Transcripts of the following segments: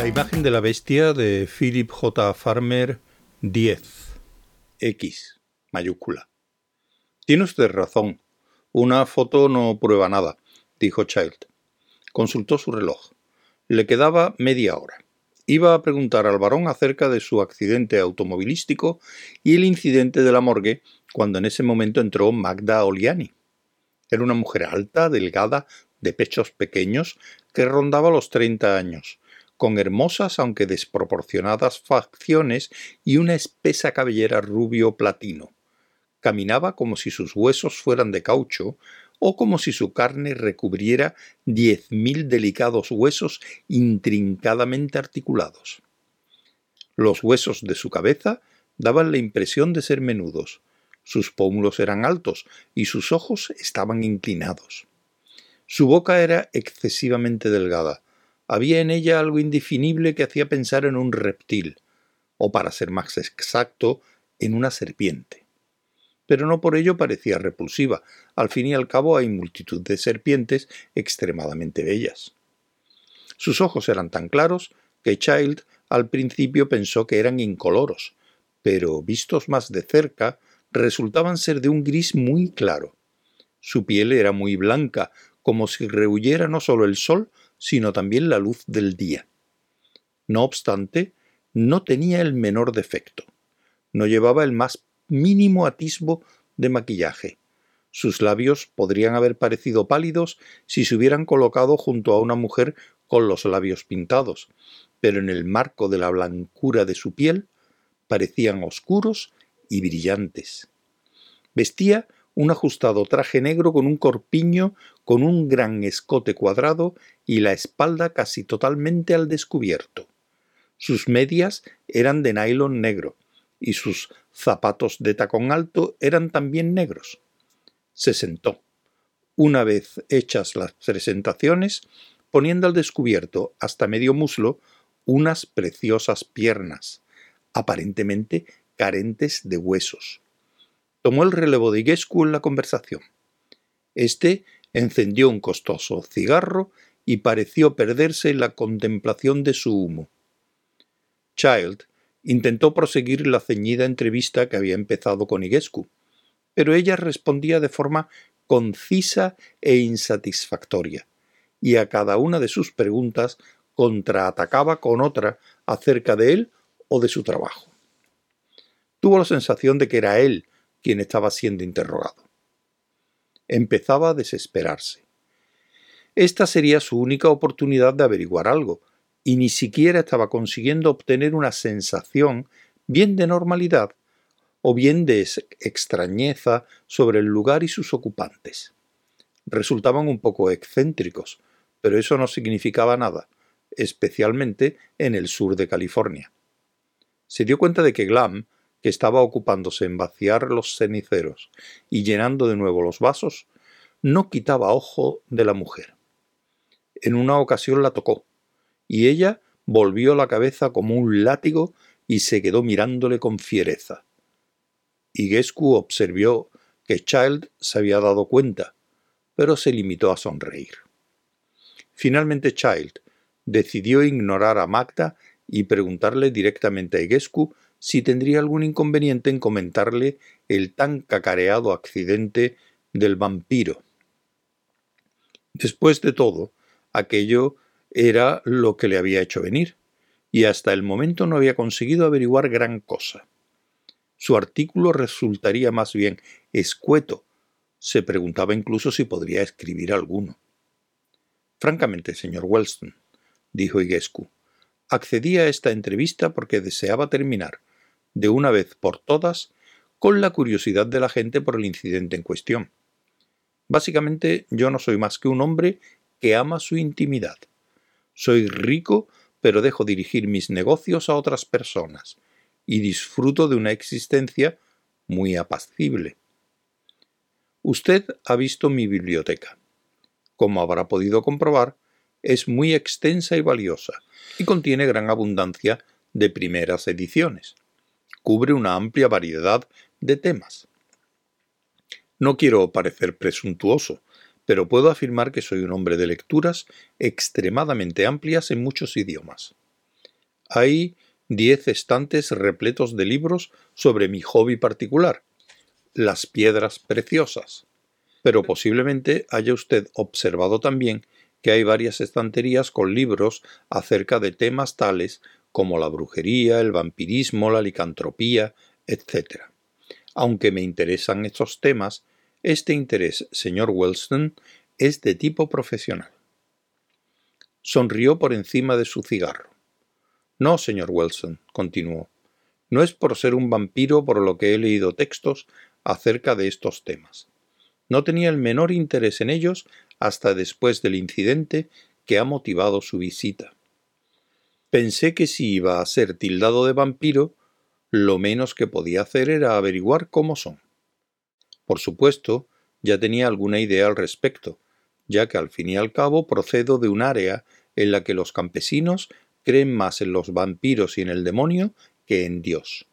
La imagen de la bestia de Philip J. Farmer 10. X, mayúscula. Tiene usted razón. Una foto no prueba nada, dijo Child. Consultó su reloj. Le quedaba media hora. Iba a preguntar al varón acerca de su accidente automovilístico y el incidente de la morgue cuando en ese momento entró Magda Oliani. Era una mujer alta, delgada, de pechos pequeños, que rondaba los treinta años, con hermosas aunque desproporcionadas facciones y una espesa cabellera rubio platino. Caminaba como si sus huesos fueran de caucho o como si su carne recubriera diez mil delicados huesos intrincadamente articulados. Los huesos de su cabeza daban la impresión de ser menudos, sus pómulos eran altos y sus ojos estaban inclinados. Su boca era excesivamente delgada, había en ella algo indefinible que hacía pensar en un reptil, o para ser más exacto, en una serpiente. Pero no por ello parecía repulsiva, al fin y al cabo hay multitud de serpientes extremadamente bellas. Sus ojos eran tan claros que Child al principio pensó que eran incoloros, pero vistos más de cerca resultaban ser de un gris muy claro. Su piel era muy blanca, como si rehuyera no solo el sol, sino también la luz del día. No obstante, no tenía el menor defecto. No llevaba el más mínimo atisbo de maquillaje. Sus labios podrían haber parecido pálidos si se hubieran colocado junto a una mujer con los labios pintados, pero en el marco de la blancura de su piel parecían oscuros y brillantes. Vestía un ajustado traje negro con un corpiño, con un gran escote cuadrado y la espalda casi totalmente al descubierto. Sus medias eran de nylon negro y sus zapatos de tacón alto eran también negros. Se sentó. Una vez hechas las presentaciones, poniendo al descubierto hasta medio muslo unas preciosas piernas, aparentemente carentes de huesos tomó el relevo de Igescu en la conversación. Este encendió un costoso cigarro y pareció perderse en la contemplación de su humo. Child intentó proseguir la ceñida entrevista que había empezado con Igescu, pero ella respondía de forma concisa e insatisfactoria, y a cada una de sus preguntas contraatacaba con otra acerca de él o de su trabajo. Tuvo la sensación de que era él quien estaba siendo interrogado. Empezaba a desesperarse. Esta sería su única oportunidad de averiguar algo, y ni siquiera estaba consiguiendo obtener una sensación bien de normalidad o bien de extrañeza sobre el lugar y sus ocupantes. Resultaban un poco excéntricos, pero eso no significaba nada, especialmente en el sur de California. Se dio cuenta de que Glam que estaba ocupándose en vaciar los ceniceros y llenando de nuevo los vasos, no quitaba ojo de la mujer. En una ocasión la tocó, y ella volvió la cabeza como un látigo y se quedó mirándole con fiereza. Y Gescu observó que Child se había dado cuenta, pero se limitó a sonreír. Finalmente Child decidió ignorar a Magda y preguntarle directamente a Igescu si tendría algún inconveniente en comentarle el tan cacareado accidente del vampiro. Después de todo, aquello era lo que le había hecho venir, y hasta el momento no había conseguido averiguar gran cosa. Su artículo resultaría más bien escueto. Se preguntaba incluso si podría escribir alguno. Francamente, señor Wellston, dijo Igescu, accedí a esta entrevista porque deseaba terminar, de una vez por todas con la curiosidad de la gente por el incidente en cuestión. Básicamente yo no soy más que un hombre que ama su intimidad. Soy rico, pero dejo dirigir mis negocios a otras personas y disfruto de una existencia muy apacible. Usted ha visto mi biblioteca. Como habrá podido comprobar, es muy extensa y valiosa y contiene gran abundancia de primeras ediciones cubre una amplia variedad de temas. No quiero parecer presuntuoso, pero puedo afirmar que soy un hombre de lecturas extremadamente amplias en muchos idiomas. Hay diez estantes repletos de libros sobre mi hobby particular, las piedras preciosas. Pero posiblemente haya usted observado también que hay varias estanterías con libros acerca de temas tales como la brujería, el vampirismo, la licantropía, etc. Aunque me interesan estos temas, este interés, señor Wellston, es de tipo profesional. Sonrió por encima de su cigarro. No, señor Wilson, continuó. No es por ser un vampiro por lo que he leído textos acerca de estos temas. No tenía el menor interés en ellos hasta después del incidente que ha motivado su visita. Pensé que si iba a ser tildado de vampiro, lo menos que podía hacer era averiguar cómo son. Por supuesto, ya tenía alguna idea al respecto, ya que al fin y al cabo procedo de un área en la que los campesinos creen más en los vampiros y en el demonio que en Dios.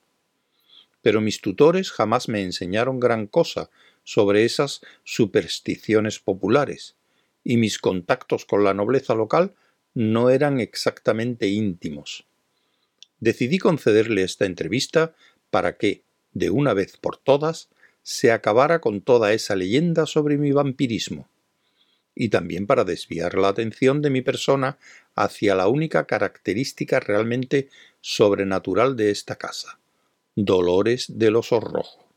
Pero mis tutores jamás me enseñaron gran cosa sobre esas supersticiones populares, y mis contactos con la nobleza local no eran exactamente íntimos. Decidí concederle esta entrevista para que, de una vez por todas, se acabara con toda esa leyenda sobre mi vampirismo y también para desviar la atención de mi persona hacia la única característica realmente sobrenatural de esta casa, Dolores del Oso Rojo.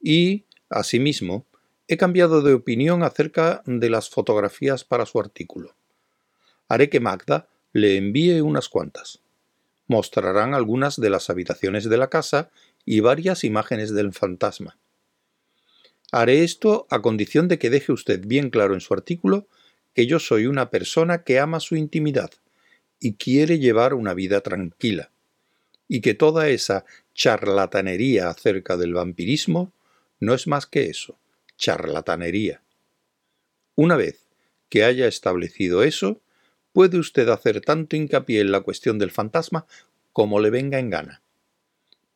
Y, asimismo, he cambiado de opinión acerca de las fotografías para su artículo. Haré que Magda le envíe unas cuantas. Mostrarán algunas de las habitaciones de la casa y varias imágenes del fantasma. Haré esto a condición de que deje usted bien claro en su artículo que yo soy una persona que ama su intimidad y quiere llevar una vida tranquila, y que toda esa charlatanería acerca del vampirismo no es más que eso, charlatanería. Una vez que haya establecido eso, puede usted hacer tanto hincapié en la cuestión del fantasma como le venga en gana.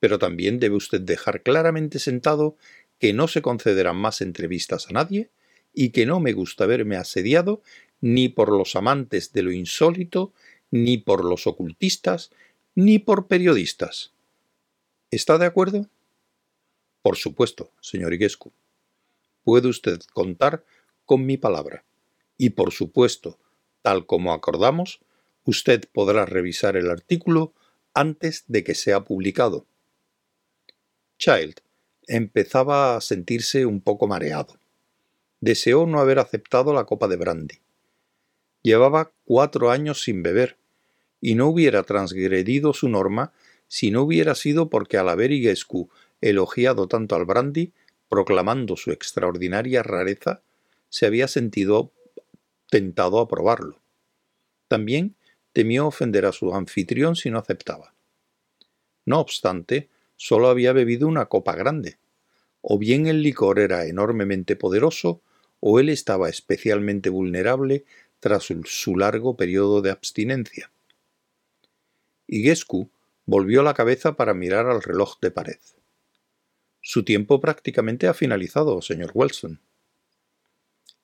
Pero también debe usted dejar claramente sentado que no se concederán más entrevistas a nadie y que no me gusta verme asediado ni por los amantes de lo insólito, ni por los ocultistas, ni por periodistas. ¿Está de acuerdo? Por supuesto, señor Iguescu. Puede usted contar con mi palabra. Y por supuesto, tal como acordamos, usted podrá revisar el artículo antes de que sea publicado. Child empezaba a sentirse un poco mareado. Deseó no haber aceptado la copa de brandy. Llevaba cuatro años sin beber, y no hubiera transgredido su norma si no hubiera sido porque al haber Iguescu elogiado tanto al brandy, proclamando su extraordinaria rareza, se había sentido tentado a probarlo. También temió ofender a su anfitrión si no aceptaba. No obstante, solo había bebido una copa grande. O bien el licor era enormemente poderoso, o él estaba especialmente vulnerable tras su largo periodo de abstinencia. Iguescu volvió la cabeza para mirar al reloj de pared. Su tiempo prácticamente ha finalizado, señor Wilson.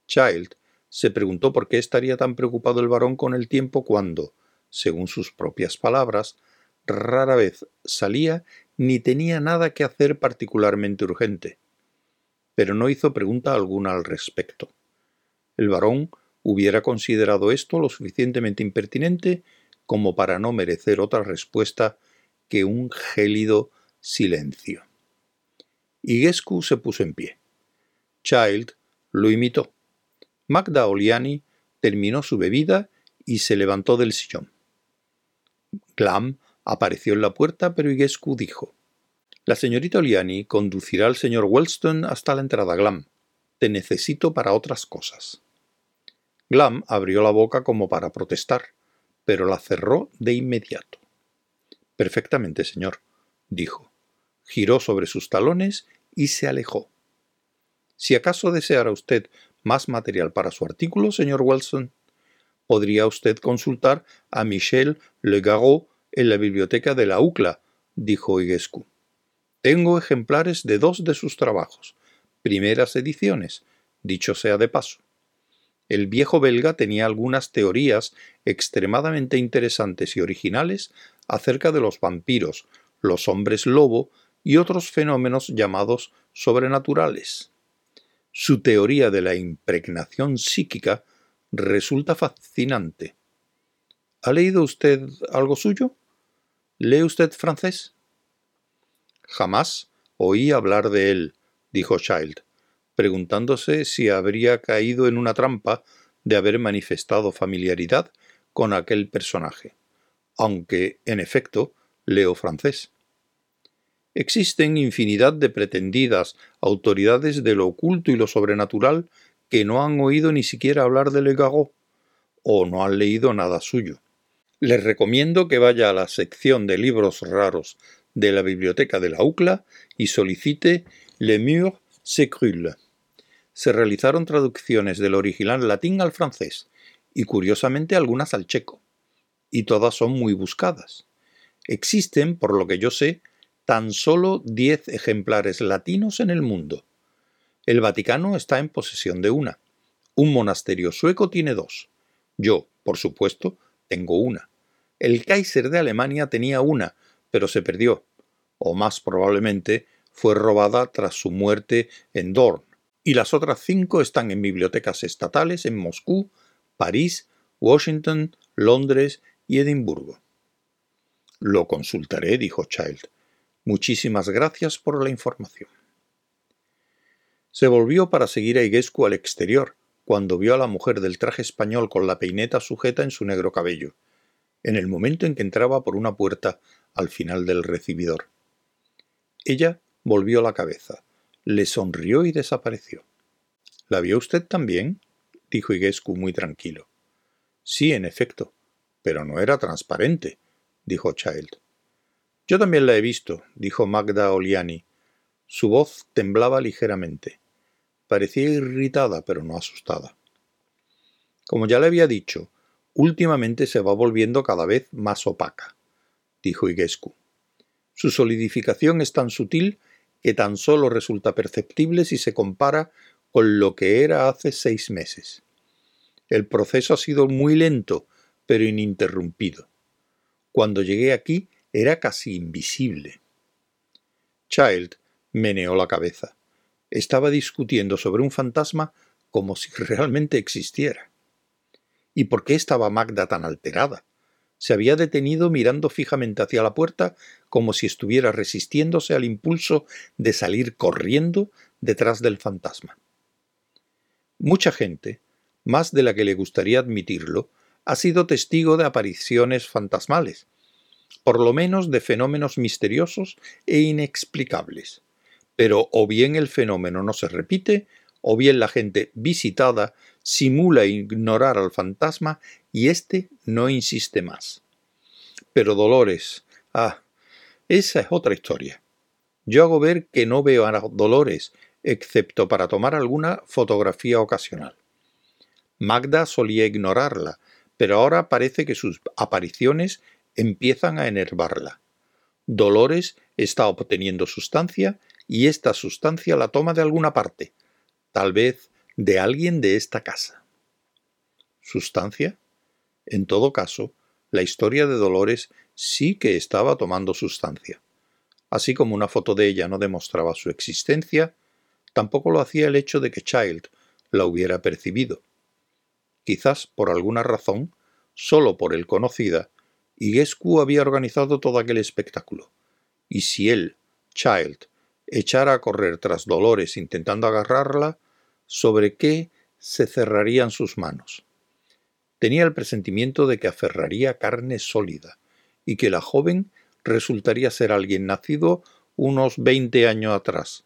Child se preguntó por qué estaría tan preocupado el varón con el tiempo cuando, según sus propias palabras, rara vez salía ni tenía nada que hacer particularmente urgente. Pero no hizo pregunta alguna al respecto. El varón hubiera considerado esto lo suficientemente impertinente como para no merecer otra respuesta que un gélido silencio. Iguescu se puso en pie. Child lo imitó. Magda Oliani terminó su bebida y se levantó del sillón. Glam apareció en la puerta, pero Iguescu dijo La señorita Oliani conducirá al señor Wellston hasta la entrada, Glam. Te necesito para otras cosas. Glam abrió la boca como para protestar, pero la cerró de inmediato. Perfectamente, señor, dijo. Giró sobre sus talones y se alejó. Si acaso deseara usted más material para su artículo, señor Wilson, podría usted consultar a Michel Legault en la biblioteca de la UCLA, dijo Iguescu. Tengo ejemplares de dos de sus trabajos, primeras ediciones, dicho sea de paso. el viejo belga tenía algunas teorías extremadamente interesantes y originales acerca de los vampiros, los hombres lobo y otros fenómenos llamados sobrenaturales. Su teoría de la impregnación psíquica resulta fascinante. ¿Ha leído usted algo suyo? ¿Lee usted francés? Jamás oí hablar de él, dijo Child, preguntándose si habría caído en una trampa de haber manifestado familiaridad con aquel personaje, aunque, en efecto, leo francés. Existen infinidad de pretendidas autoridades de lo oculto y lo sobrenatural que no han oído ni siquiera hablar de Le o no han leído nada suyo. Les recomiendo que vaya a la sección de libros raros de la biblioteca de la UCLA y solicite Le Mur Secrule. Se realizaron traducciones del original latín al francés y curiosamente algunas al checo, y todas son muy buscadas. Existen, por lo que yo sé, tan solo 10 ejemplares latinos en el mundo. El Vaticano está en posesión de una. Un monasterio sueco tiene dos. Yo, por supuesto, tengo una. El Kaiser de Alemania tenía una, pero se perdió, o más probablemente fue robada tras su muerte en Dorn, y las otras cinco están en bibliotecas estatales en Moscú, París, Washington, Londres y Edimburgo. Lo consultaré, dijo Child. Muchísimas gracias por la información. Se volvió para seguir a Iguescu al exterior, cuando vio a la mujer del traje español con la peineta sujeta en su negro cabello, en el momento en que entraba por una puerta al final del recibidor. Ella volvió la cabeza, le sonrió y desapareció. ¿La vio usted también? dijo Iguescu muy tranquilo. Sí, en efecto, pero no era transparente, dijo Child. Yo también la he visto, dijo Magda Oliani. Su voz temblaba ligeramente. Parecía irritada, pero no asustada. Como ya le había dicho, últimamente se va volviendo cada vez más opaca, dijo Iguescu. Su solidificación es tan sutil que tan solo resulta perceptible si se compara con lo que era hace seis meses. El proceso ha sido muy lento, pero ininterrumpido. Cuando llegué aquí era casi invisible. Child meneó la cabeza. Estaba discutiendo sobre un fantasma como si realmente existiera. ¿Y por qué estaba Magda tan alterada? Se había detenido mirando fijamente hacia la puerta como si estuviera resistiéndose al impulso de salir corriendo detrás del fantasma. Mucha gente, más de la que le gustaría admitirlo, ha sido testigo de apariciones fantasmales, por lo menos de fenómenos misteriosos e inexplicables. Pero o bien el fenómeno no se repite, o bien la gente visitada simula ignorar al fantasma y éste no insiste más. Pero Dolores, ah, esa es otra historia. Yo hago ver que no veo a Dolores, excepto para tomar alguna fotografía ocasional. Magda solía ignorarla, pero ahora parece que sus apariciones empiezan a enervarla. Dolores está obteniendo sustancia y esta sustancia la toma de alguna parte, tal vez de alguien de esta casa. ¿Sustancia? En todo caso, la historia de Dolores sí que estaba tomando sustancia. Así como una foto de ella no demostraba su existencia, tampoco lo hacía el hecho de que Child la hubiera percibido. Quizás por alguna razón, solo por el conocida, Iguescu había organizado todo aquel espectáculo. Y si él, Child, echara a correr tras Dolores intentando agarrarla, ¿sobre qué se cerrarían sus manos? Tenía el presentimiento de que aferraría carne sólida y que la joven resultaría ser alguien nacido unos veinte años atrás,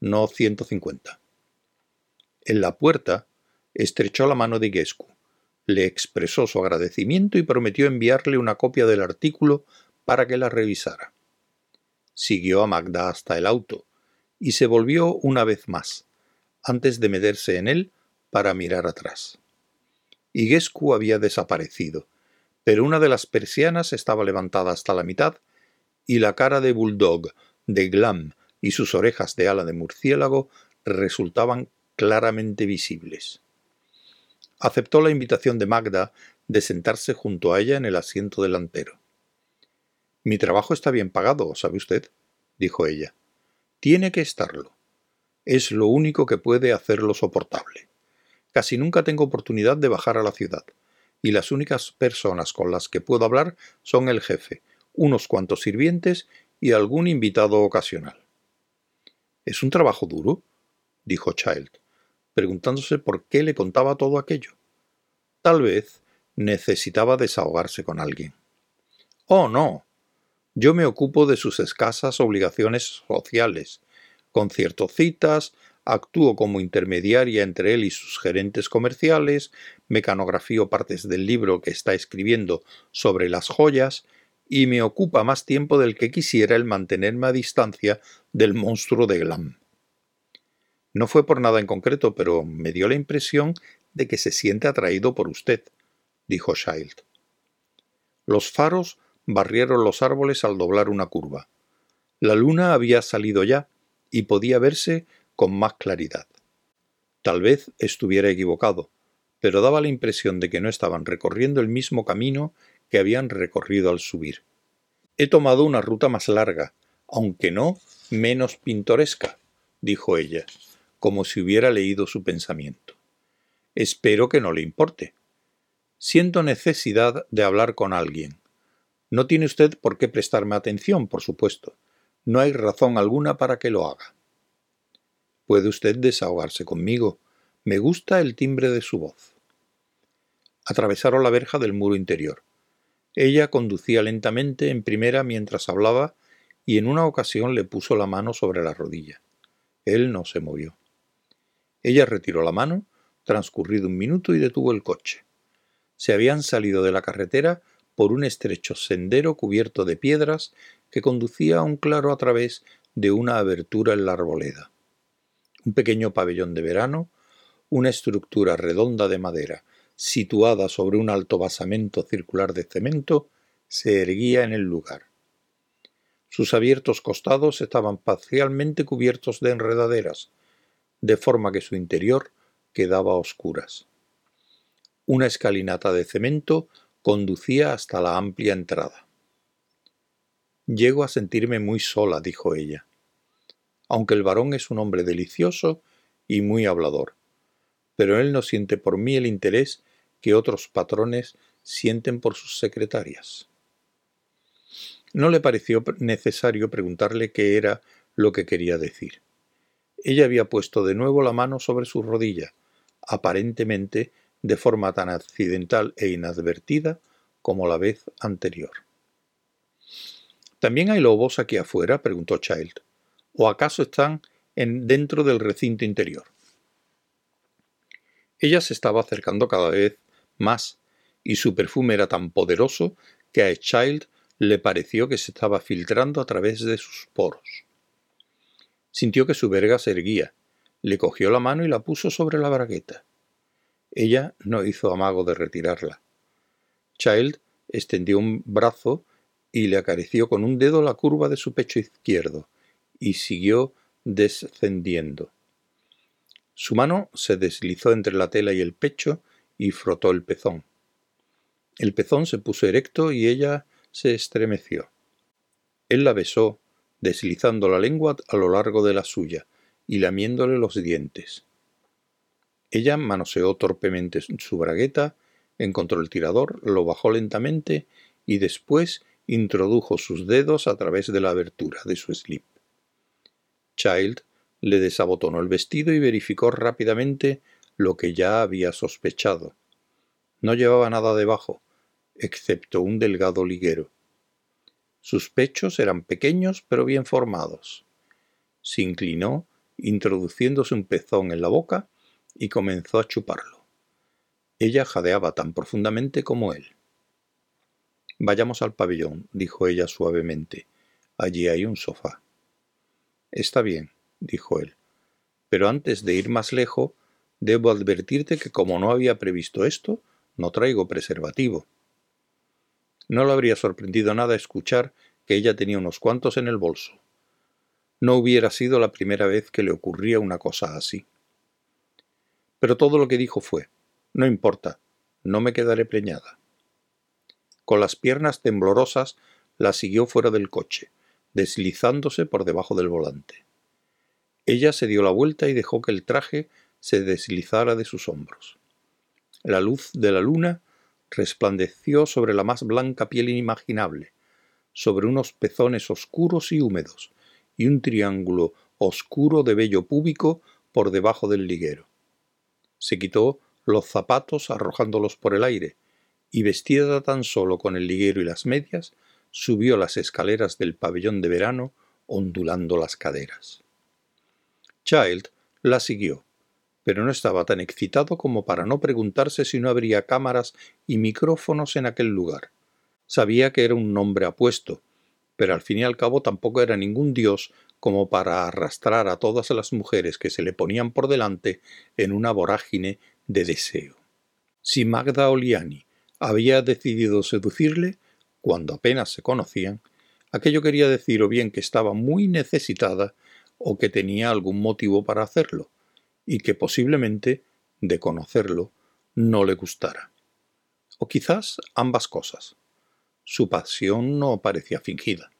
no ciento cincuenta. En la puerta estrechó la mano de Iguescu le expresó su agradecimiento y prometió enviarle una copia del artículo para que la revisara. Siguió a Magda hasta el auto y se volvió una vez más, antes de meterse en él para mirar atrás. Iguescu había desaparecido, pero una de las persianas estaba levantada hasta la mitad y la cara de bulldog, de glam y sus orejas de ala de murciélago resultaban claramente visibles. Aceptó la invitación de Magda de sentarse junto a ella en el asiento delantero. Mi trabajo está bien pagado, ¿sabe usted? dijo ella. Tiene que estarlo. Es lo único que puede hacerlo soportable. Casi nunca tengo oportunidad de bajar a la ciudad, y las únicas personas con las que puedo hablar son el jefe, unos cuantos sirvientes y algún invitado ocasional. ¿Es un trabajo duro? dijo Child, preguntándose por qué le contaba todo aquello. Tal vez necesitaba desahogarse con alguien. Oh, no. Yo me ocupo de sus escasas obligaciones sociales, concierto citas, actúo como intermediaria entre él y sus gerentes comerciales, mecanografío partes del libro que está escribiendo sobre las joyas, y me ocupa más tiempo del que quisiera el mantenerme a distancia del monstruo de Glam. No fue por nada en concreto, pero me dio la impresión de que se siente atraído por usted, dijo Child. Los faros barrieron los árboles al doblar una curva. La luna había salido ya y podía verse con más claridad. Tal vez estuviera equivocado, pero daba la impresión de que no estaban recorriendo el mismo camino que habían recorrido al subir. He tomado una ruta más larga, aunque no menos pintoresca, dijo ella, como si hubiera leído su pensamiento. Espero que no le importe. Siento necesidad de hablar con alguien. No tiene usted por qué prestarme atención, por supuesto. No hay razón alguna para que lo haga. Puede usted desahogarse conmigo. Me gusta el timbre de su voz. Atravesaron la verja del muro interior. Ella conducía lentamente en primera mientras hablaba y en una ocasión le puso la mano sobre la rodilla. Él no se movió. Ella retiró la mano, transcurrido un minuto y detuvo el coche. Se habían salido de la carretera por un estrecho sendero cubierto de piedras que conducía a un claro a través de una abertura en la arboleda. Un pequeño pabellón de verano, una estructura redonda de madera situada sobre un alto basamento circular de cemento, se erguía en el lugar. Sus abiertos costados estaban parcialmente cubiertos de enredaderas, de forma que su interior quedaba a oscuras. Una escalinata de cemento conducía hasta la amplia entrada. Llego a sentirme muy sola, dijo ella, aunque el varón es un hombre delicioso y muy hablador pero él no siente por mí el interés que otros patrones sienten por sus secretarias. No le pareció necesario preguntarle qué era lo que quería decir. Ella había puesto de nuevo la mano sobre su rodilla, aparentemente de forma tan accidental e inadvertida como la vez anterior. ¿También hay lobos aquí afuera? preguntó Child. ¿O acaso están en, dentro del recinto interior? Ella se estaba acercando cada vez más, y su perfume era tan poderoso que a Child le pareció que se estaba filtrando a través de sus poros. Sintió que su verga se erguía, le cogió la mano y la puso sobre la bragueta. Ella no hizo amago de retirarla. Child extendió un brazo y le acarició con un dedo la curva de su pecho izquierdo, y siguió descendiendo. Su mano se deslizó entre la tela y el pecho y frotó el pezón. El pezón se puso erecto y ella se estremeció. Él la besó, deslizando la lengua a lo largo de la suya y lamiéndole los dientes. Ella manoseó torpemente su bragueta, encontró el tirador, lo bajó lentamente y después introdujo sus dedos a través de la abertura de su slip. Child le desabotonó el vestido y verificó rápidamente lo que ya había sospechado. No llevaba nada debajo, excepto un delgado liguero. Sus pechos eran pequeños pero bien formados. Se inclinó, introduciéndose un pezón en la boca, y comenzó a chuparlo. Ella jadeaba tan profundamente como él. Vayamos al pabellón, dijo ella suavemente. Allí hay un sofá. Está bien, dijo él. Pero antes de ir más lejos, debo advertirte que como no había previsto esto, no traigo preservativo. No le habría sorprendido nada escuchar que ella tenía unos cuantos en el bolso. No hubiera sido la primera vez que le ocurría una cosa así. Pero todo lo que dijo fue No importa, no me quedaré preñada. Con las piernas temblorosas la siguió fuera del coche, deslizándose por debajo del volante. Ella se dio la vuelta y dejó que el traje se deslizara de sus hombros. La luz de la luna resplandeció sobre la más blanca piel inimaginable, sobre unos pezones oscuros y húmedos, y un triángulo oscuro de vello púbico por debajo del liguero. Se quitó los zapatos arrojándolos por el aire, y vestida tan solo con el liguero y las medias, subió las escaleras del pabellón de verano ondulando las caderas. Child la siguió, pero no estaba tan excitado como para no preguntarse si no habría cámaras y micrófonos en aquel lugar. Sabía que era un nombre apuesto, pero al fin y al cabo tampoco era ningún dios como para arrastrar a todas las mujeres que se le ponían por delante en una vorágine de deseo. Si Magda Oliani había decidido seducirle, cuando apenas se conocían, aquello quería decir o bien que estaba muy necesitada o que tenía algún motivo para hacerlo, y que posiblemente, de conocerlo, no le gustara. O quizás ambas cosas. Su pasión no parecía fingida.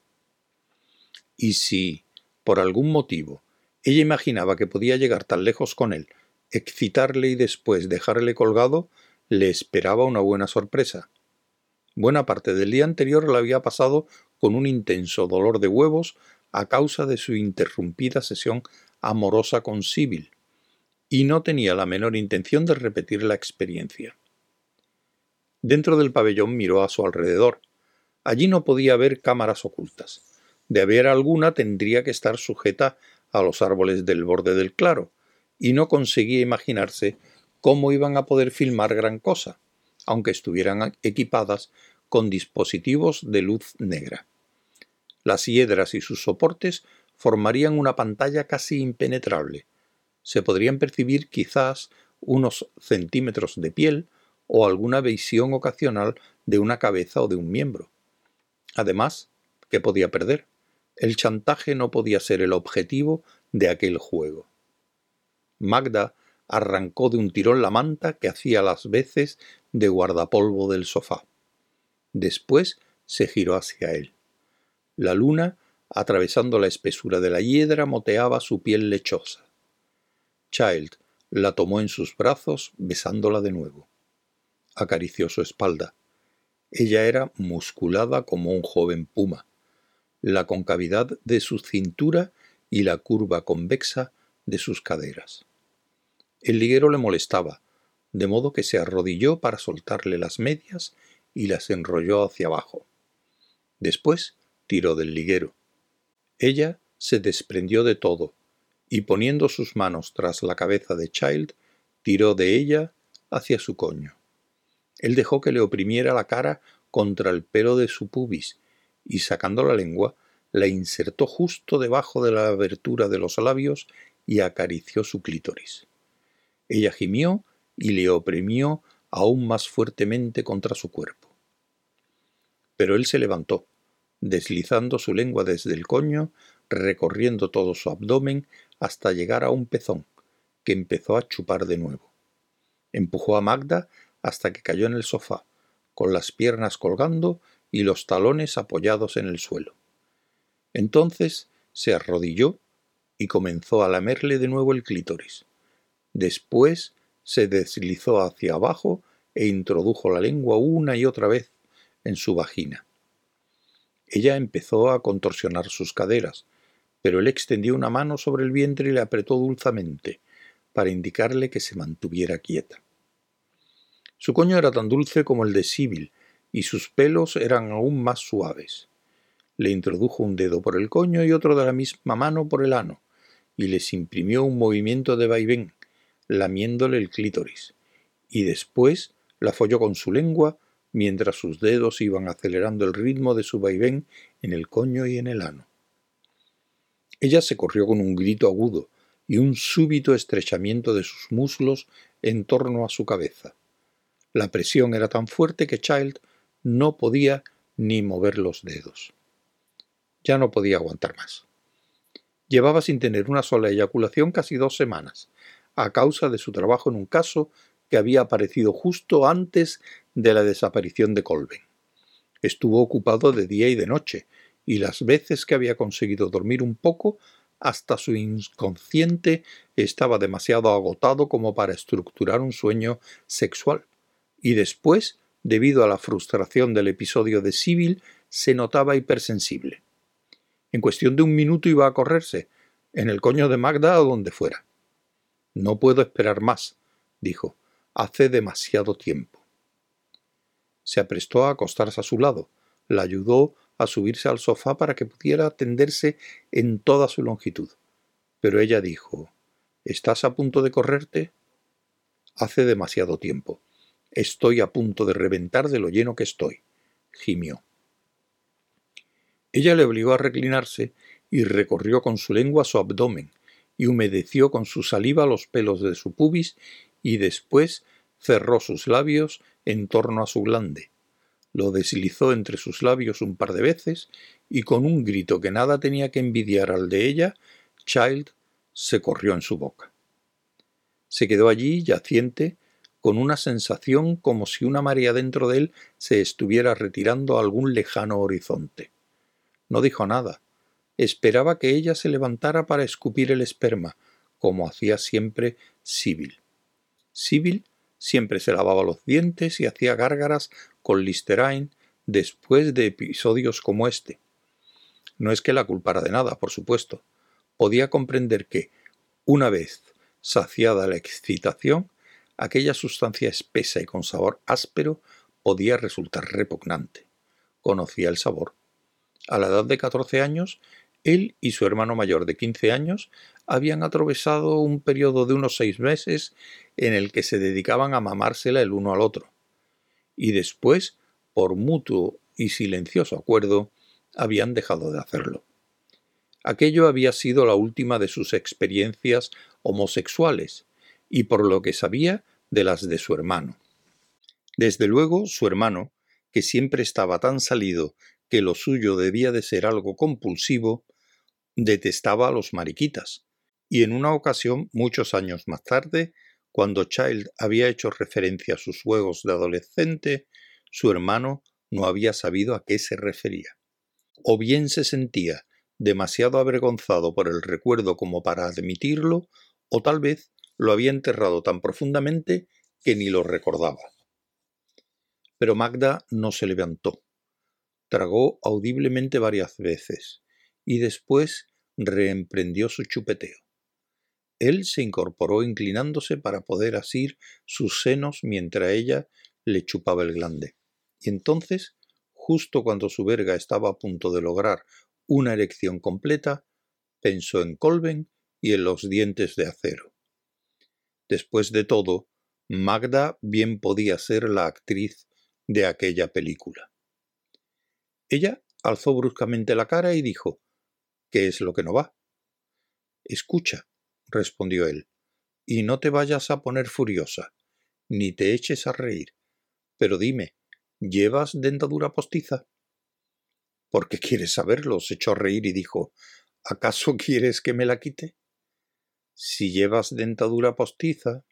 Y si, por algún motivo, ella imaginaba que podía llegar tan lejos con él, excitarle y después dejarle colgado, le esperaba una buena sorpresa. Buena parte del día anterior la había pasado con un intenso dolor de huevos a causa de su interrumpida sesión amorosa con Sibyl, y no tenía la menor intención de repetir la experiencia. Dentro del pabellón miró a su alrededor. Allí no podía haber cámaras ocultas. De haber alguna tendría que estar sujeta a los árboles del borde del claro, y no conseguía imaginarse cómo iban a poder filmar gran cosa, aunque estuvieran equipadas con dispositivos de luz negra. Las hiedras y sus soportes formarían una pantalla casi impenetrable. Se podrían percibir quizás unos centímetros de piel o alguna visión ocasional de una cabeza o de un miembro. Además, ¿qué podía perder? El chantaje no podía ser el objetivo de aquel juego. Magda arrancó de un tirón la manta que hacía las veces de guardapolvo del sofá. Después se giró hacia él. La luna, atravesando la espesura de la hiedra, moteaba su piel lechosa. Child la tomó en sus brazos, besándola de nuevo. Acarició su espalda. Ella era musculada como un joven puma. La concavidad de su cintura y la curva convexa de sus caderas. El liguero le molestaba, de modo que se arrodilló para soltarle las medias y las enrolló hacia abajo. Después tiró del liguero. Ella se desprendió de todo y poniendo sus manos tras la cabeza de Child, tiró de ella hacia su coño. Él dejó que le oprimiera la cara contra el pelo de su pubis y sacando la lengua, la insertó justo debajo de la abertura de los labios y acarició su clítoris. Ella gimió y le oprimió aún más fuertemente contra su cuerpo. Pero él se levantó, deslizando su lengua desde el coño, recorriendo todo su abdomen hasta llegar a un pezón, que empezó a chupar de nuevo. Empujó a Magda hasta que cayó en el sofá, con las piernas colgando y los talones apoyados en el suelo. Entonces se arrodilló y comenzó a lamerle de nuevo el clítoris. Después se deslizó hacia abajo e introdujo la lengua una y otra vez en su vagina. Ella empezó a contorsionar sus caderas, pero él extendió una mano sobre el vientre y le apretó dulcemente, para indicarle que se mantuviera quieta. Su coño era tan dulce como el de Sibyl, y sus pelos eran aún más suaves. Le introdujo un dedo por el coño y otro de la misma mano por el ano, y les imprimió un movimiento de vaivén, lamiéndole el clítoris, y después la folló con su lengua mientras sus dedos iban acelerando el ritmo de su vaivén en el coño y en el ano. Ella se corrió con un grito agudo y un súbito estrechamiento de sus muslos en torno a su cabeza. La presión era tan fuerte que Child no podía ni mover los dedos. Ya no podía aguantar más. Llevaba sin tener una sola eyaculación casi dos semanas, a causa de su trabajo en un caso que había aparecido justo antes de la desaparición de Colben. Estuvo ocupado de día y de noche, y las veces que había conseguido dormir un poco, hasta su inconsciente estaba demasiado agotado como para estructurar un sueño sexual. Y después, debido a la frustración del episodio de Sibyl, se notaba hipersensible. En cuestión de un minuto iba a correrse, en el coño de Magda o donde fuera. No puedo esperar más, dijo. Hace demasiado tiempo. Se aprestó a acostarse a su lado, la ayudó a subirse al sofá para que pudiera tenderse en toda su longitud. Pero ella dijo ¿Estás a punto de correrte? Hace demasiado tiempo. Estoy a punto de reventar de lo lleno que estoy, gimió. Ella le obligó a reclinarse y recorrió con su lengua su abdomen, y humedeció con su saliva los pelos de su pubis y después cerró sus labios en torno a su glande. Lo deslizó entre sus labios un par de veces y con un grito que nada tenía que envidiar al de ella, Child se corrió en su boca. Se quedó allí, yaciente, con una sensación como si una marea dentro de él se estuviera retirando a algún lejano horizonte. No dijo nada. Esperaba que ella se levantara para escupir el esperma, como hacía siempre Sibyl. Sibyl siempre se lavaba los dientes y hacía gárgaras con Listerine después de episodios como este. No es que la culpara de nada, por supuesto. Podía comprender que, una vez saciada la excitación, aquella sustancia espesa y con sabor áspero podía resultar repugnante. Conocía el sabor. A la edad de catorce años él y su hermano mayor de quince años habían atravesado un periodo de unos seis meses en el que se dedicaban a mamársela el uno al otro. Y después, por mutuo y silencioso acuerdo, habían dejado de hacerlo. Aquello había sido la última de sus experiencias homosexuales, y por lo que sabía de las de su hermano. Desde luego, su hermano, que siempre estaba tan salido que lo suyo debía de ser algo compulsivo, detestaba a los mariquitas, y en una ocasión, muchos años más tarde, cuando Child había hecho referencia a sus juegos de adolescente, su hermano no había sabido a qué se refería. O bien se sentía demasiado avergonzado por el recuerdo como para admitirlo, o tal vez lo había enterrado tan profundamente que ni lo recordaba. Pero Magda no se levantó. Tragó audiblemente varias veces y después reemprendió su chupeteo. Él se incorporó inclinándose para poder asir sus senos mientras ella le chupaba el glande. Y entonces, justo cuando su verga estaba a punto de lograr una erección completa, pensó en Colben y en los dientes de acero. Después de todo, Magda bien podía ser la actriz de aquella película. Ella alzó bruscamente la cara y dijo ¿Qué es lo que no va? Escucha, respondió él, y no te vayas a poner furiosa, ni te eches a reír. Pero dime, ¿llevas dentadura postiza? ¿Por qué quieres saberlo? se echó a reír y dijo ¿Acaso quieres que me la quite? Si llevas dentadura postiza,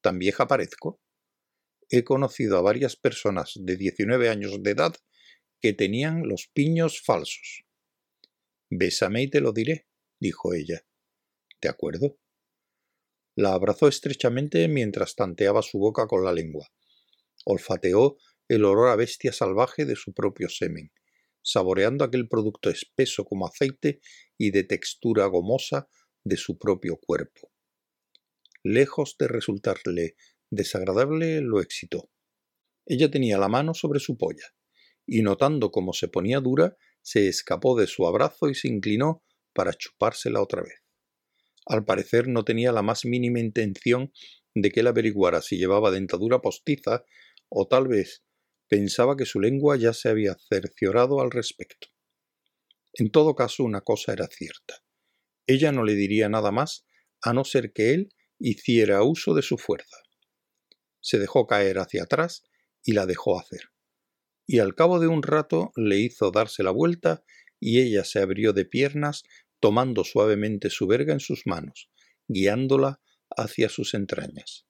¿tan vieja parezco? He conocido a varias personas de diecinueve años de edad que tenían los piños falsos. Bésame y te lo diré, dijo ella. ¿De acuerdo? La abrazó estrechamente mientras tanteaba su boca con la lengua. Olfateó el olor a bestia salvaje de su propio semen, saboreando aquel producto espeso como aceite y de textura gomosa de su propio cuerpo. Lejos de resultarle desagradable, lo excitó. Ella tenía la mano sobre su polla, y notando cómo se ponía dura, se escapó de su abrazo y se inclinó para chupársela otra vez. Al parecer no tenía la más mínima intención de que él averiguara si llevaba dentadura postiza o tal vez pensaba que su lengua ya se había cerciorado al respecto. En todo caso, una cosa era cierta. Ella no le diría nada más a no ser que él hiciera uso de su fuerza. Se dejó caer hacia atrás y la dejó hacer y al cabo de un rato le hizo darse la vuelta y ella se abrió de piernas tomando suavemente su verga en sus manos, guiándola hacia sus entrañas.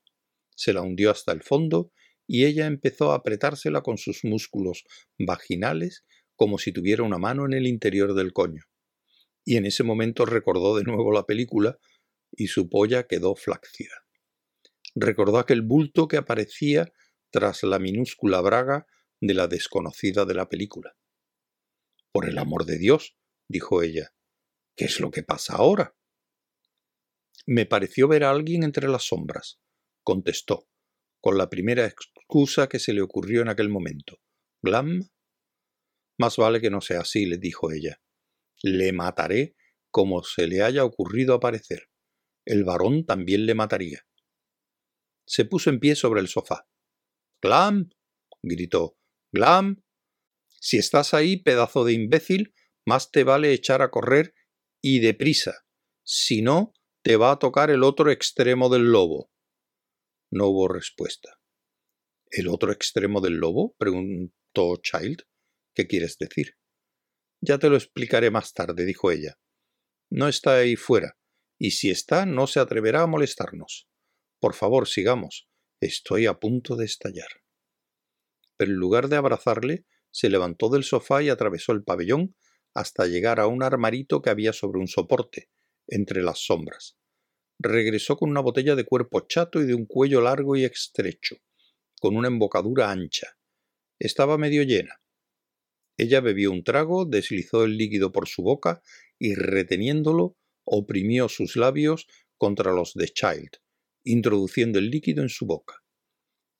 Se la hundió hasta el fondo y ella empezó a apretársela con sus músculos vaginales como si tuviera una mano en el interior del coño. Y en ese momento recordó de nuevo la película y su polla quedó flácida. Recordó aquel bulto que aparecía tras la minúscula braga de la desconocida de la película. Por el amor de Dios, dijo ella, ¿qué es lo que pasa ahora? Me pareció ver a alguien entre las sombras, contestó, con la primera excusa que se le ocurrió en aquel momento. ¿Glam? Más vale que no sea así, le dijo ella. Le mataré como se le haya ocurrido aparecer. El varón también le mataría. Se puso en pie sobre el sofá. Glam. gritó. Glam. Si estás ahí, pedazo de imbécil, más te vale echar a correr y deprisa. Si no, te va a tocar el otro extremo del lobo. No hubo respuesta. ¿El otro extremo del lobo? preguntó Child. ¿Qué quieres decir? Ya te lo explicaré más tarde, dijo ella. No está ahí fuera, y si está, no se atreverá a molestarnos. Por favor, sigamos. Estoy a punto de estallar. Pero en lugar de abrazarle, se levantó del sofá y atravesó el pabellón hasta llegar a un armarito que había sobre un soporte, entre las sombras. Regresó con una botella de cuerpo chato y de un cuello largo y estrecho, con una embocadura ancha. Estaba medio llena. Ella bebió un trago, deslizó el líquido por su boca y, reteniéndolo, oprimió sus labios contra los de Child, introduciendo el líquido en su boca.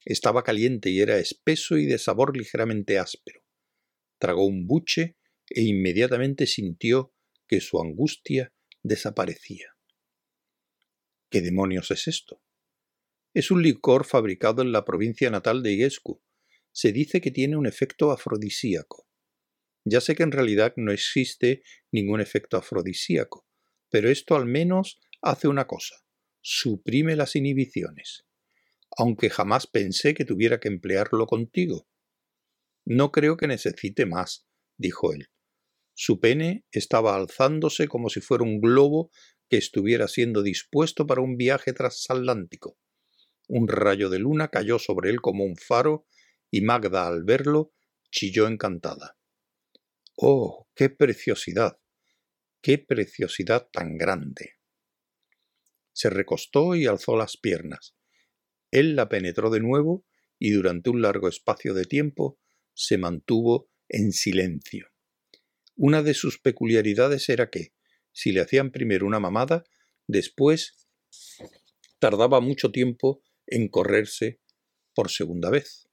Estaba caliente y era espeso y de sabor ligeramente áspero. Tragó un buche e inmediatamente sintió que su angustia desaparecía. ¿Qué demonios es esto? Es un licor fabricado en la provincia natal de Iescu. Se dice que tiene un efecto afrodisíaco. Ya sé que en realidad no existe ningún efecto afrodisíaco, pero esto al menos hace una cosa, suprime las inhibiciones, aunque jamás pensé que tuviera que emplearlo contigo. No creo que necesite más, dijo él. Su pene estaba alzándose como si fuera un globo que estuviera siendo dispuesto para un viaje transatlántico. Un rayo de luna cayó sobre él como un faro y Magda al verlo chilló encantada. ¡Oh, qué preciosidad! ¡Qué preciosidad tan grande! Se recostó y alzó las piernas. Él la penetró de nuevo y durante un largo espacio de tiempo se mantuvo en silencio. Una de sus peculiaridades era que, si le hacían primero una mamada, después tardaba mucho tiempo en correrse por segunda vez.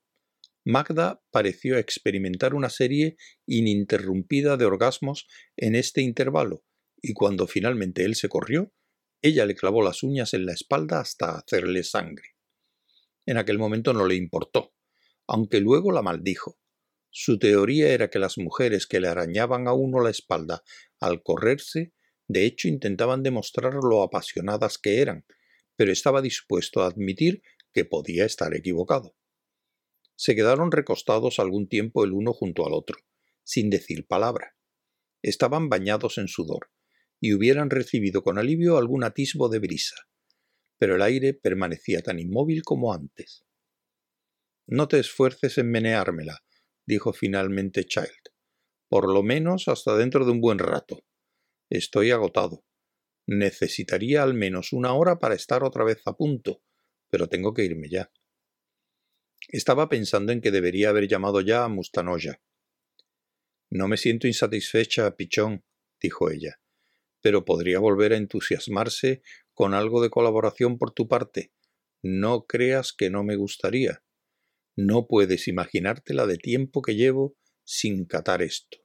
Magda pareció experimentar una serie ininterrumpida de orgasmos en este intervalo, y cuando finalmente él se corrió, ella le clavó las uñas en la espalda hasta hacerle sangre. En aquel momento no le importó, aunque luego la maldijo. Su teoría era que las mujeres que le arañaban a uno la espalda al correrse de hecho, intentaban demostrar lo apasionadas que eran, pero estaba dispuesto a admitir que podía estar equivocado. Se quedaron recostados algún tiempo el uno junto al otro, sin decir palabra. Estaban bañados en sudor, y hubieran recibido con alivio algún atisbo de brisa, pero el aire permanecía tan inmóvil como antes. No te esfuerces en meneármela, dijo finalmente Child, por lo menos hasta dentro de un buen rato. Estoy agotado. Necesitaría al menos una hora para estar otra vez a punto, pero tengo que irme ya. Estaba pensando en que debería haber llamado ya a Mustanoya. No me siento insatisfecha, pichón, dijo ella, pero podría volver a entusiasmarse con algo de colaboración por tu parte. No creas que no me gustaría. No puedes imaginarte la de tiempo que llevo sin catar esto.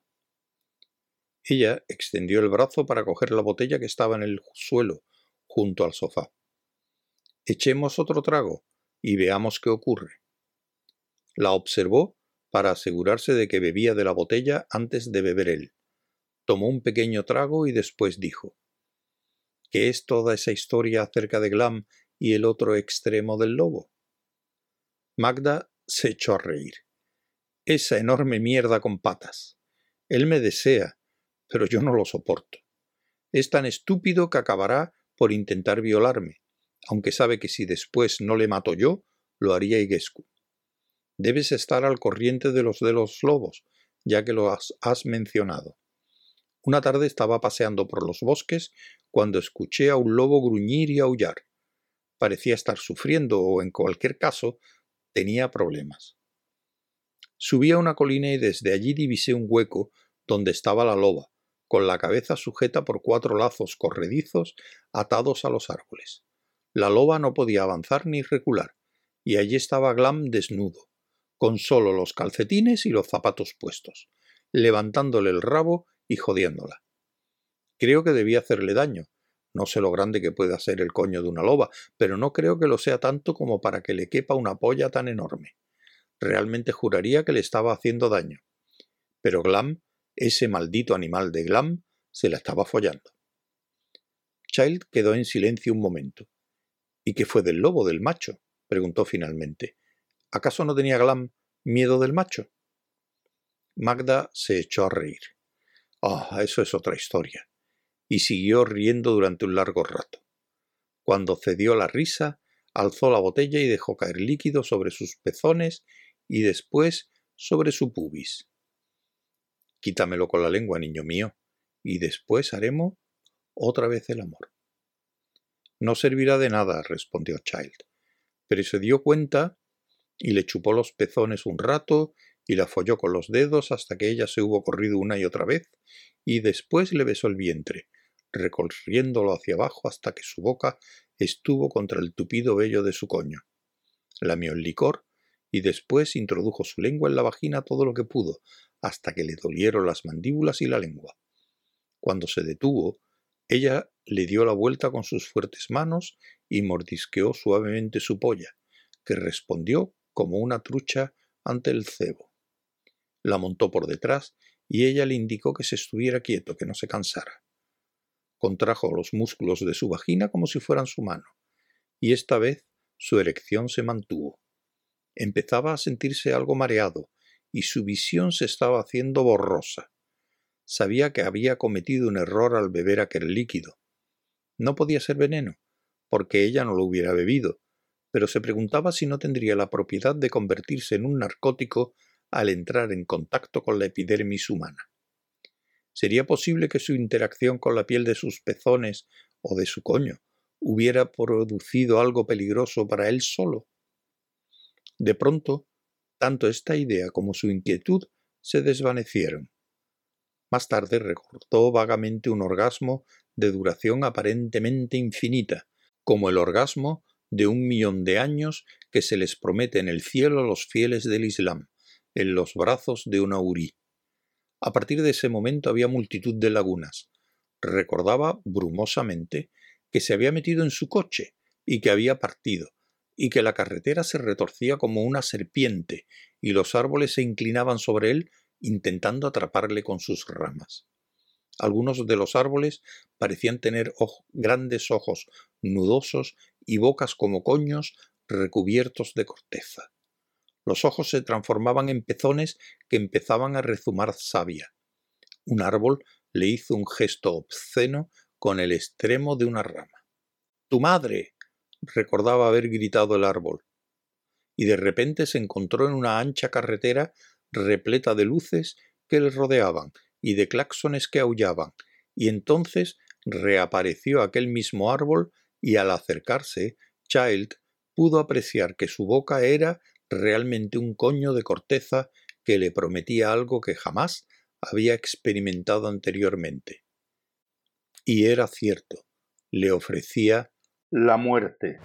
Ella extendió el brazo para coger la botella que estaba en el suelo, junto al sofá. Echemos otro trago y veamos qué ocurre. La observó para asegurarse de que bebía de la botella antes de beber él. Tomó un pequeño trago y después dijo ¿Qué es toda esa historia acerca de Glam y el otro extremo del lobo? Magda se echó a reír. Esa enorme mierda con patas. Él me desea pero yo no lo soporto. Es tan estúpido que acabará por intentar violarme, aunque sabe que si después no le mato yo, lo haría Iguescu. Debes estar al corriente de los de los lobos, ya que lo has, mencionado. Una tarde estaba paseando por los bosques cuando escuché a un lobo gruñir y aullar. Parecía estar sufriendo o, en cualquier caso, tenía problemas. Subí a una colina y desde allí divisé un hueco donde estaba la loba, con la cabeza sujeta por cuatro lazos corredizos atados a los árboles. La loba no podía avanzar ni recular, y allí estaba Glam desnudo, con solo los calcetines y los zapatos puestos, levantándole el rabo y jodiéndola. Creo que debía hacerle daño. No sé lo grande que puede ser el coño de una loba, pero no creo que lo sea tanto como para que le quepa una polla tan enorme. Realmente juraría que le estaba haciendo daño. Pero Glam ese maldito animal de Glam se la estaba follando. Child quedó en silencio un momento. ¿Y qué fue del lobo, del macho? preguntó finalmente. ¿Acaso no tenía Glam miedo del macho? Magda se echó a reír. Ah, eso es otra historia. Y siguió riendo durante un largo rato. Cuando cedió la risa, alzó la botella y dejó caer líquido sobre sus pezones y después sobre su pubis. Quítamelo con la lengua, niño mío, y después haremos otra vez el amor. No servirá de nada, respondió Child, pero se dio cuenta y le chupó los pezones un rato y la folló con los dedos hasta que ella se hubo corrido una y otra vez, y después le besó el vientre, recorriéndolo hacia abajo hasta que su boca estuvo contra el tupido vello de su coño. Lamió el licor y después introdujo su lengua en la vagina todo lo que pudo, hasta que le dolieron las mandíbulas y la lengua. Cuando se detuvo, ella le dio la vuelta con sus fuertes manos y mordisqueó suavemente su polla, que respondió como una trucha ante el cebo. La montó por detrás y ella le indicó que se estuviera quieto, que no se cansara. Contrajo los músculos de su vagina como si fueran su mano, y esta vez su erección se mantuvo. Empezaba a sentirse algo mareado y su visión se estaba haciendo borrosa. Sabía que había cometido un error al beber aquel líquido. No podía ser veneno, porque ella no lo hubiera bebido, pero se preguntaba si no tendría la propiedad de convertirse en un narcótico al entrar en contacto con la epidermis humana. ¿Sería posible que su interacción con la piel de sus pezones o de su coño hubiera producido algo peligroso para él solo? De pronto tanto esta idea como su inquietud se desvanecieron. Más tarde recordó vagamente un orgasmo de duración aparentemente infinita, como el orgasmo de un millón de años que se les promete en el cielo a los fieles del Islam, en los brazos de una urí. A partir de ese momento había multitud de lagunas. Recordaba brumosamente que se había metido en su coche y que había partido, y que la carretera se retorcía como una serpiente y los árboles se inclinaban sobre él intentando atraparle con sus ramas. Algunos de los árboles parecían tener grandes ojos nudosos y bocas como coños recubiertos de corteza. Los ojos se transformaban en pezones que empezaban a rezumar savia. Un árbol le hizo un gesto obsceno con el extremo de una rama. ¡Tu madre! recordaba haber gritado el árbol, y de repente se encontró en una ancha carretera repleta de luces que le rodeaban y de claxones que aullaban, y entonces reapareció aquel mismo árbol y al acercarse, Child pudo apreciar que su boca era realmente un coño de corteza que le prometía algo que jamás había experimentado anteriormente. Y era cierto, le ofrecía la muerte.